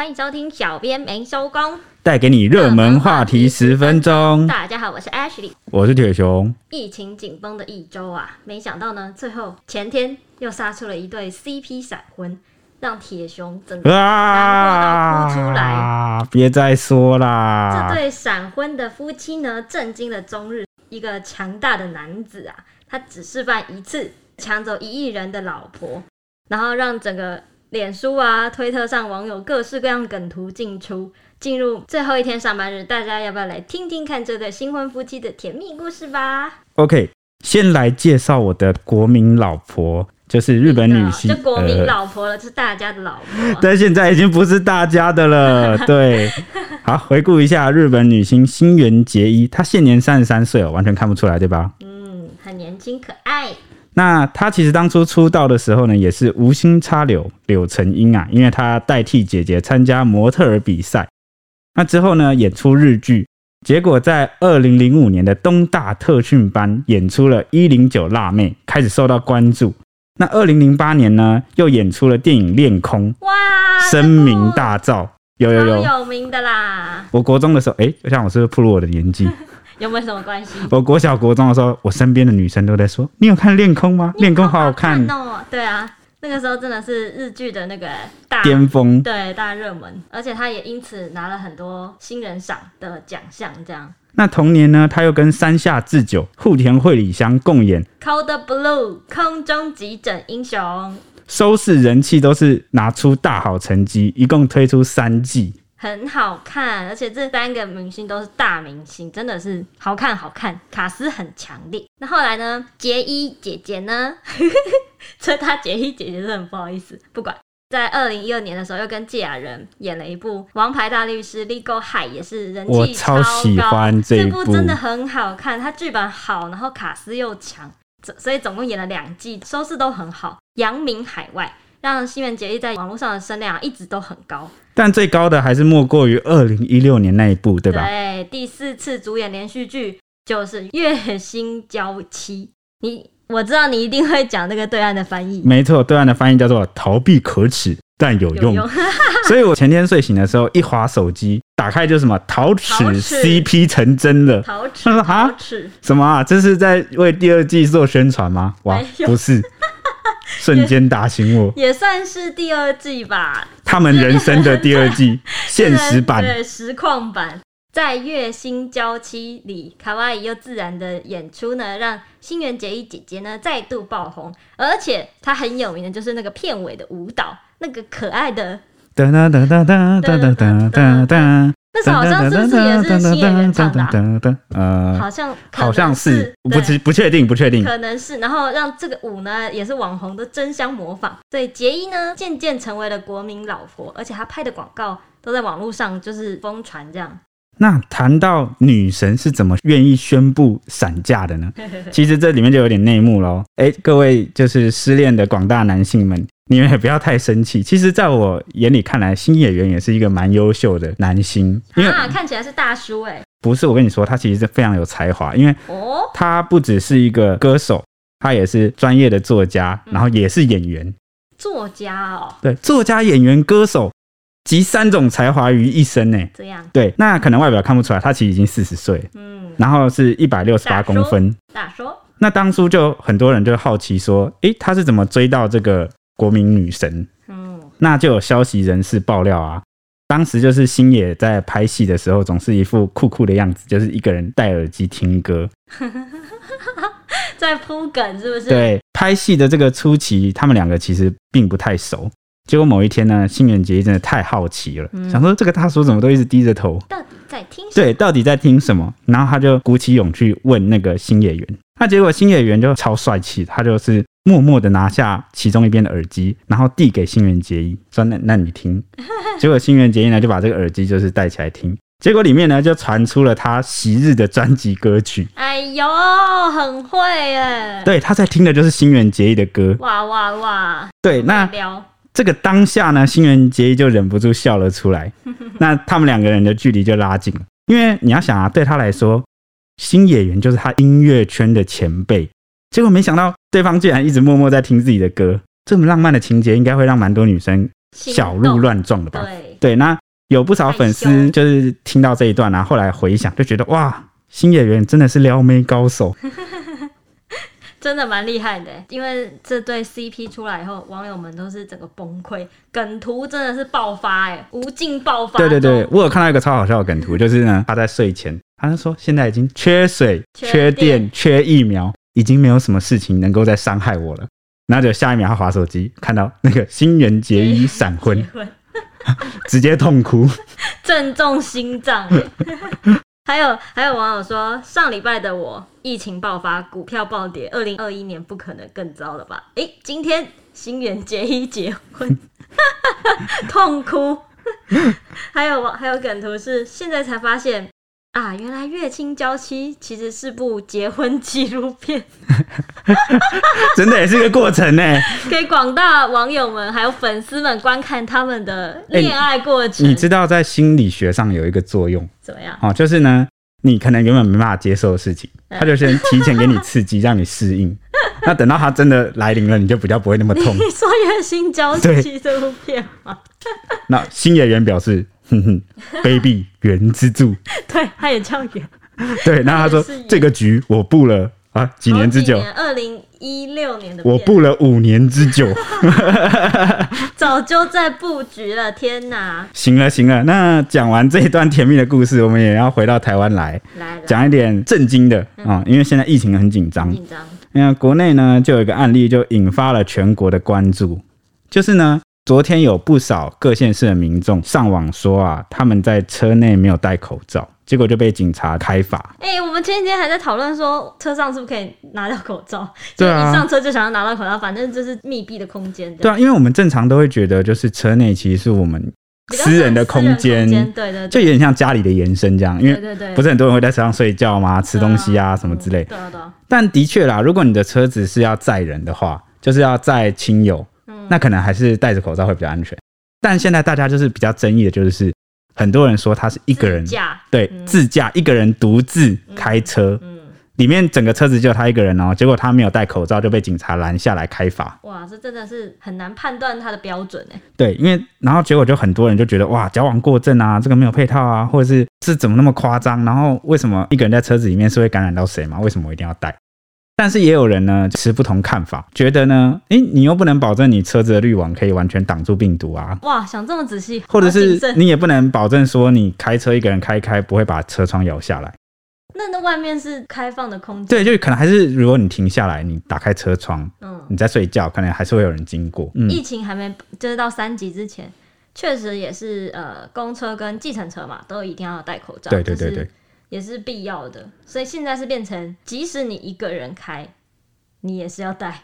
欢迎收听小编没收工，带给你热门话题十分钟。大家好，我是 Ashley，我是铁熊。疫情紧绷的一周啊，没想到呢，最后前天又杀出了一对 CP 闪婚，让铁熊整个难过到哭出来。啊！别再说啦！这对闪婚的夫妻呢，震惊了中日。一个强大的男子啊，他只示范一次，抢走一亿人的老婆，然后让整个。脸书啊，推特上网友各式各样梗图进出。进入最后一天上班日，大家要不要来听听看这对新婚夫妻的甜蜜故事吧？OK，先来介绍我的国民老婆，就是日本女星。就国民老婆了，呃、是大家的老婆。但现在已经不是大家的了。对，好，回顾一下日本女星新垣结衣，她现年三十三岁哦，完全看不出来，对吧？嗯，很年轻可爱。那他其实当初出道的时候呢，也是无心插柳柳成荫啊，因为他代替姐姐参加模特儿比赛。那之后呢，演出日剧，结果在二零零五年的东大特训班演出了一零九辣妹，开始受到关注。那二零零八年呢，又演出了电影《恋空》，哇，声名大噪，有有有有名的啦。我国中的时候，哎、欸，像我是不是暴露我的年纪？有没有什么关系？我国小国中的时候，我身边的女生都在说：“你有看《恋空》吗？恋空好好看哦。”对啊，那个时候真的是日剧的那个大巅峰，对大热门，而且他也因此拿了很多新人赏的奖项。这样，那同年呢，他又跟山下智久、户田惠里香共演《Code Blue》空中急诊英雄，收视人气都是拿出大好成绩，一共推出三季。很好看，而且这三个明星都是大明星，真的是好看好看，卡斯很强烈。那后来呢？结衣姐姐呢？所以她结衣姐姐是很不好意思，不管。在二零一二年的时候，又跟堺雅人演了一部《王牌大律师》，Legal High 也是人气超高。超喜欢这部，这部真的很好看，它剧本好，然后卡斯又强，所以总共演了两季，收视都很好，扬名海外。让新垣结衣在网络上的声量一直都很高，但最高的还是莫过于二零一六年那一部，对吧？对，第四次主演连续剧就是《月薪娇妻》。你我知道你一定会讲那个对岸的翻译，没错，对岸的翻译叫做“逃避可耻但有用”有用。所以我前天睡醒的时候一滑手机，打开就什么“桃齿 CP 成真了 ”，桃齿，他说啊，什么啊？这是在为第二季做宣传吗？哇，不是。瞬间打醒我，也算是第二季吧。他们人生的第二季，现实版，对，实况版，在《月薪娇妻》里，卡哇伊又自然的演出呢，让新垣结衣姐姐呢再度爆红。而且她很有名的就是那个片尾的舞蹈，那个可爱的哒哒哒哒哒哒哒哒哒。那时候好像是不是也是新演员唱的？呃，好像好像是，不不不确定，不确定，可能是。然后让这个舞呢，也是网红都争相模仿。所以结衣呢，渐渐成为了国民老婆，而且她拍的广告都在网络上就是疯传这样。那谈到女神是怎么愿意宣布散架的呢？其实这里面就有点内幕喽。哎，各位就是失恋的广大男性们。你们也不要太生气。其实，在我眼里看来，新演员也是一个蛮优秀的男星。因为啊，看起来是大叔哎。不是，我跟你说，他其实是非常有才华。因为哦，他不只是一个歌手，他也是专业的作家，然后也是演员。作家哦，对，作家、演员、歌手，集三种才华于一身呢。这样对，那可能外表看不出来，他其实已经四十岁。嗯，然后是一百六十八公分。大叔。那当初就很多人就好奇说，诶，他是怎么追到这个？国民女神，嗯，那就有消息人士爆料啊，当时就是星野在拍戏的时候，总是一副酷酷的样子，就是一个人戴耳机听歌，在铺梗是不是？对，拍戏的这个初期，他们两个其实并不太熟。结果某一天呢，新垣结衣真的太好奇了，嗯、想说这个大叔怎么都一直低着头，到底在听？对，到底在听什么？然后他就鼓起勇气问那个新演员，那结果新演员就超帅气，他就是。默默的拿下其中一边的耳机，然后递给新垣结衣，说：“那那你听。”结果新垣结衣呢就把这个耳机就是戴起来听，结果里面呢就传出了他昔日的专辑歌曲。哎呦，很会耶！对，他在听的就是新垣结衣的歌。哇哇哇！对，那这个当下呢，新垣结衣就忍不住笑了出来。那他们两个人的距离就拉近了，因为你要想啊，对他来说，新演员就是他音乐圈的前辈。结果没想到，对方竟然一直默默在听自己的歌，这么浪漫的情节，应该会让蛮多女生小鹿乱撞的吧？对，对，那有不少粉丝就是听到这一段啊，后来回想就觉得哇，新演员真的是撩妹高手。真的蛮厉害的，因为这对 CP 出来以后，网友们都是整个崩溃，梗图真的是爆发哎，无尽爆发。对对对，我有看到一个超好笑的梗图，就是呢，他在睡前，他就说现在已经缺水、缺电、缺疫苗，已经没有什么事情能够再伤害我了。然后就下一秒他滑手机，看到那个新垣结衣闪婚，直接痛哭，正中心脏。还有还有网友说，上礼拜的我疫情爆发，股票暴跌，二零二一年不可能更糟了吧？哎，今天新垣结衣结婚，痛哭。还有还有梗图是现在才发现啊，原来《月薪娇妻》其实是部结婚纪录片，真的也是个过程呢。给广大网友们还有粉丝们观看他们的恋爱过程。你知道在心理学上有一个作用。怎么样？哦，就是呢，你可能原本没办法接受的事情，他就先提前给你刺激，让你适应。那等到他真的来临了，你就比较不会那么痛。你说《月薪娇妻》这部片吗？那新演员表示：“哼哼，，baby 原之助。”对，他也叫原。对，那他说：“这个局我布了啊，几年之久？二零一六年的。我布了五年之久。”早就在布局了，天哪！行了行了，那讲完这一段甜蜜的故事，我们也要回到台湾来，来讲一点震惊的啊、嗯！因为现在疫情很紧张，紧张。那国内呢，就有一个案例，就引发了全国的关注，就是呢，昨天有不少各县市的民众上网说啊，他们在车内没有戴口罩。结果就被警察开罚。哎、欸，我们前几天还在讨论说，车上是不是可以拿掉口罩？对啊，一上车就想要拿到口罩，反正就是密闭的空间。对啊，因为我们正常都会觉得，就是车内其实是我们私人的空间，对对，就有点像家里的延伸这样。因为不是很多人会在车上睡觉吗？吃东西啊什么之类。对啊对啊。但的确啦，如果你的车子是要载人的话，就是要载亲友，那可能还是戴着口罩会比较安全。但现在大家就是比较争议的，就是。很多人说他是一个人，对，嗯、自驾一个人独自开车，嗯，嗯，里面整个车子就他一个人哦，结果他没有戴口罩就被警察拦下来开罚。哇，这真的是很难判断他的标准哎。对，因为然后结果就很多人就觉得哇，矫枉过正啊，这个没有配套啊，或者是是怎么那么夸张？然后为什么一个人在车子里面是会感染到谁吗？为什么我一定要戴？但是也有人呢持不同看法，觉得呢，诶、欸，你又不能保证你车子的滤网可以完全挡住病毒啊。哇，想这么仔细，或者是你也不能保证说你开车一个人开一开不会把车窗摇下来。那那外面是开放的空间，对，就可能还是如果你停下来，你打开车窗，嗯，你在睡觉，可能还是会有人经过。嗯、疫情还没就是到三级之前，确实也是呃，公车跟计程车嘛，都一定要戴口罩。对对对对。就是也是必要的，所以现在是变成，即使你一个人开，你也是要戴。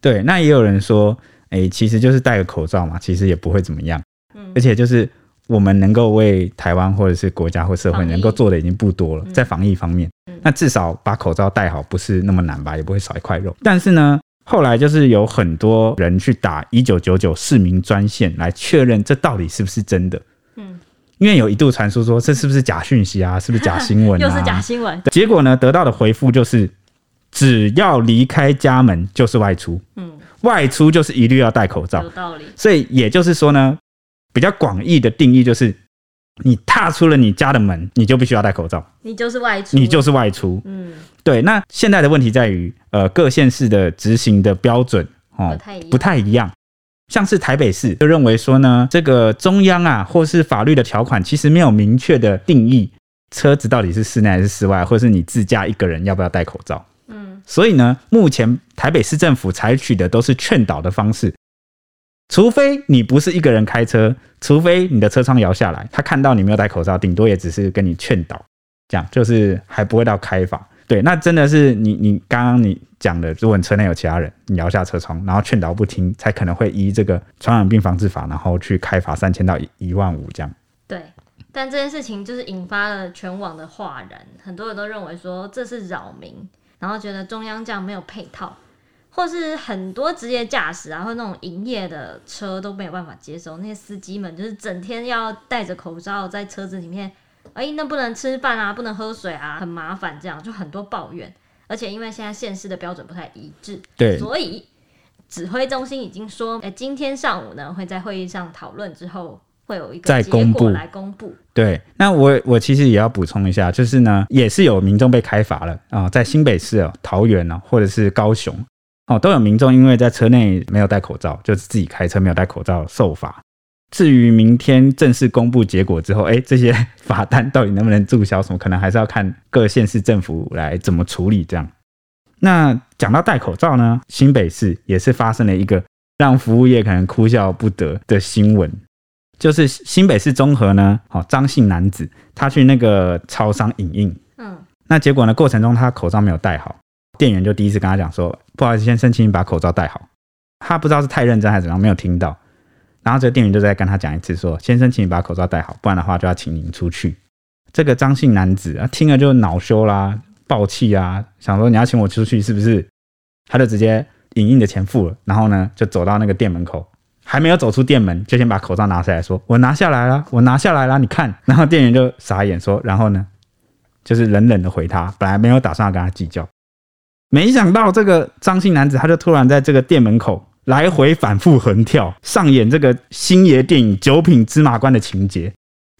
对，那也有人说，哎、欸，其实就是戴个口罩嘛，其实也不会怎么样。嗯，而且就是我们能够为台湾或者是国家或社会能够做的已经不多了，在防疫方面，嗯、那至少把口罩戴好不是那么难吧，也不会少一块肉。但是呢，后来就是有很多人去打一九九九市民专线来确认这到底是不是真的。嗯。因为有一度传出说，这是不是假讯息啊？是不是假新闻啊？又是假新闻。结果呢，得到的回复就是，只要离开家门就是外出。嗯，外出就是一律要戴口罩。有道理。所以也就是说呢，比较广义的定义就是，你踏出了你家的门，你就必须要戴口罩。你就是外出。你就是外出。嗯，对。那现在的问题在于，呃，各县市的执行的标准哦，不太一样。像是台北市就认为说呢，这个中央啊，或是法律的条款，其实没有明确的定义车子到底是室内还是室外，或是你自驾一个人要不要戴口罩。嗯，所以呢，目前台北市政府采取的都是劝导的方式，除非你不是一个人开车，除非你的车窗摇下来，他看到你没有戴口罩，顶多也只是跟你劝导，这样就是还不会到开罚。对，那真的是你你刚刚你讲的，如果你车内有其他人，你摇下车窗，然后劝导不听，才可能会依这个传染病防治法，然后去开罚三千到一万五这样。对，但这件事情就是引发了全网的哗然，很多人都认为说这是扰民，然后觉得中央这样没有配套，或是很多职业驾驶啊，或那种营业的车都没有办法接受，那些司机们就是整天要戴着口罩在车子里面。哎、欸，那不能吃饭啊，不能喝水啊，很麻烦，这样就很多抱怨。而且因为现在县市的标准不太一致，对，所以指挥中心已经说，哎、欸，今天上午呢会在会议上讨论之后会有一个再公布来公布。对，那我我其实也要补充一下，就是呢，也是有民众被开罚了啊、哦，在新北市哦、桃园哦，或者是高雄哦，都有民众因为在车内没有戴口罩，就是自己开车没有戴口罩受罚。至于明天正式公布结果之后，哎，这些 罚单到底能不能注销，什么可能还是要看各县市政府来怎么处理。这样，那讲到戴口罩呢，新北市也是发生了一个让服务业可能哭笑不得的新闻，就是新北市中和呢，哦，张姓男子他去那个超商影印，嗯，那结果呢，过程中他口罩没有戴好，店员就第一次跟他讲说，不好意思，先生，请你把口罩戴好。他不知道是太认真还是怎样，没有听到。然后这个店员就再跟他讲一次，说：“先生，请你把口罩戴好，不然的话就要请您出去。”这个张姓男子啊，听了就恼羞啦，爆气啊，想说你要请我出去是不是？他就直接影印的钱付了，然后呢，就走到那个店门口，还没有走出店门，就先把口罩拿下来说：“我拿下来了，我拿下来了，你看。”然后店员就傻眼说：“然后呢？”就是冷冷的回他，本来没有打算要跟他计较，没想到这个张姓男子他就突然在这个店门口。来回反复横跳，上演这个星爷电影《九品芝麻官》的情节，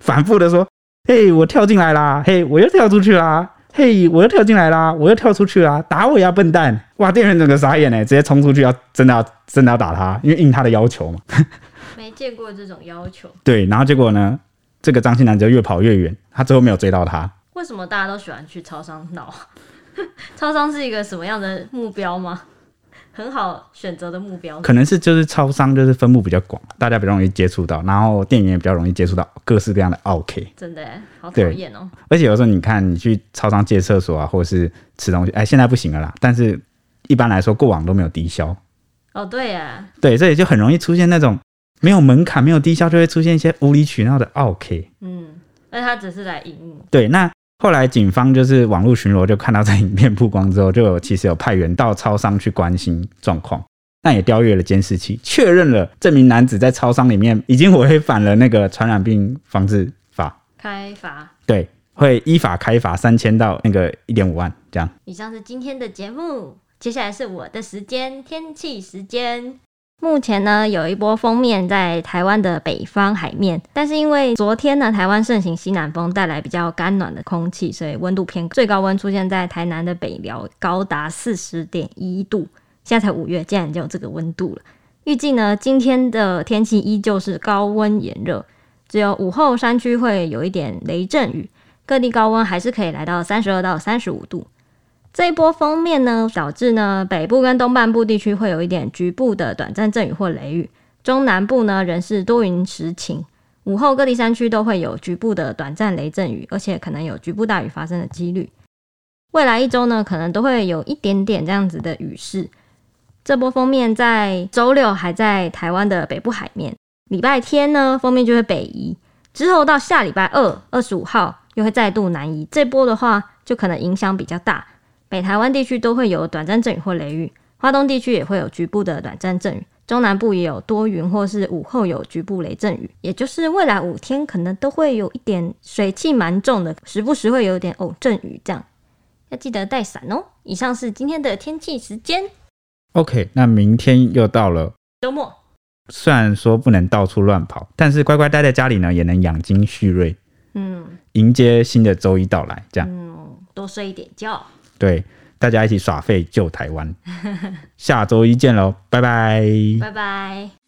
反复的说：“嘿，我跳进来啦！嘿，我又跳出去啦！嘿，我又跳进来啦！我又跳出去啦！打我呀，笨蛋！”哇，店员整个傻眼呢，直接冲出去要真的要真的要打他，因为应他的要求嘛。没见过这种要求。对，然后结果呢，这个张姓男就越跑越远，他最后没有追到他。为什么大家都喜欢去超商闹？超商是一个什么样的目标吗？很好选择的目标，可能是就是超商，就是分布比较广，大家比较容易接触到，然后店员也比较容易接触到各式各样的 OK。真的，好讨厌哦！而且有时候你看，你去超商借厕所啊，或者是吃东西，哎，现在不行了啦。但是一般来说，过往都没有低消。哦，对呀，对，这也就很容易出现那种没有门槛、没有低消，就会出现一些无理取闹的 OK。嗯，那他只是来营运。对，那。后来警方就是网络巡逻，就看到这影片曝光之后，就有其实有派员到超商去关心状况，但也调阅了监视器，确认了这名男子在超商里面已经违反了那个传染病防治法，开罚，对，会依法开罚三千到那个一点五万这样。以上是今天的节目，接下来是我的时间，天气时间。目前呢，有一波锋面在台湾的北方海面，但是因为昨天呢，台湾盛行西南风，带来比较干暖的空气，所以温度偏高，最高温出现在台南的北寮，高达四十点一度。现在才五月，竟然就有这个温度了。预计呢，今天的天气依旧是高温炎热，只有午后山区会有一点雷阵雨，各地高温还是可以来到三十二到三十五度。这一波锋面呢，导致呢北部跟东半部地区会有一点局部的短暂阵雨或雷雨，中南部呢仍是多云时晴。午后各地山区都会有局部的短暂雷阵雨，而且可能有局部大雨发生的几率。未来一周呢，可能都会有一点点这样子的雨势。这波锋面在周六还在台湾的北部海面，礼拜天呢锋面就会北移，之后到下礼拜二二十五号又会再度南移。这波的话就可能影响比较大。北台湾地区都会有短暂阵雨或雷雨，花东地区也会有局部的短暂阵雨，中南部也有多云或是午后有局部雷阵雨，也就是未来五天可能都会有一点水汽蛮重的，时不时会有点偶阵雨，这样要记得带伞哦。以上是今天的天气时间。OK，那明天又到了周末，虽然说不能到处乱跑，但是乖乖待在家里呢，也能养精蓄锐，嗯，迎接新的周一到来，这样，嗯，多睡一点觉。对，大家一起耍废救台湾，下周一见喽，拜拜，拜拜。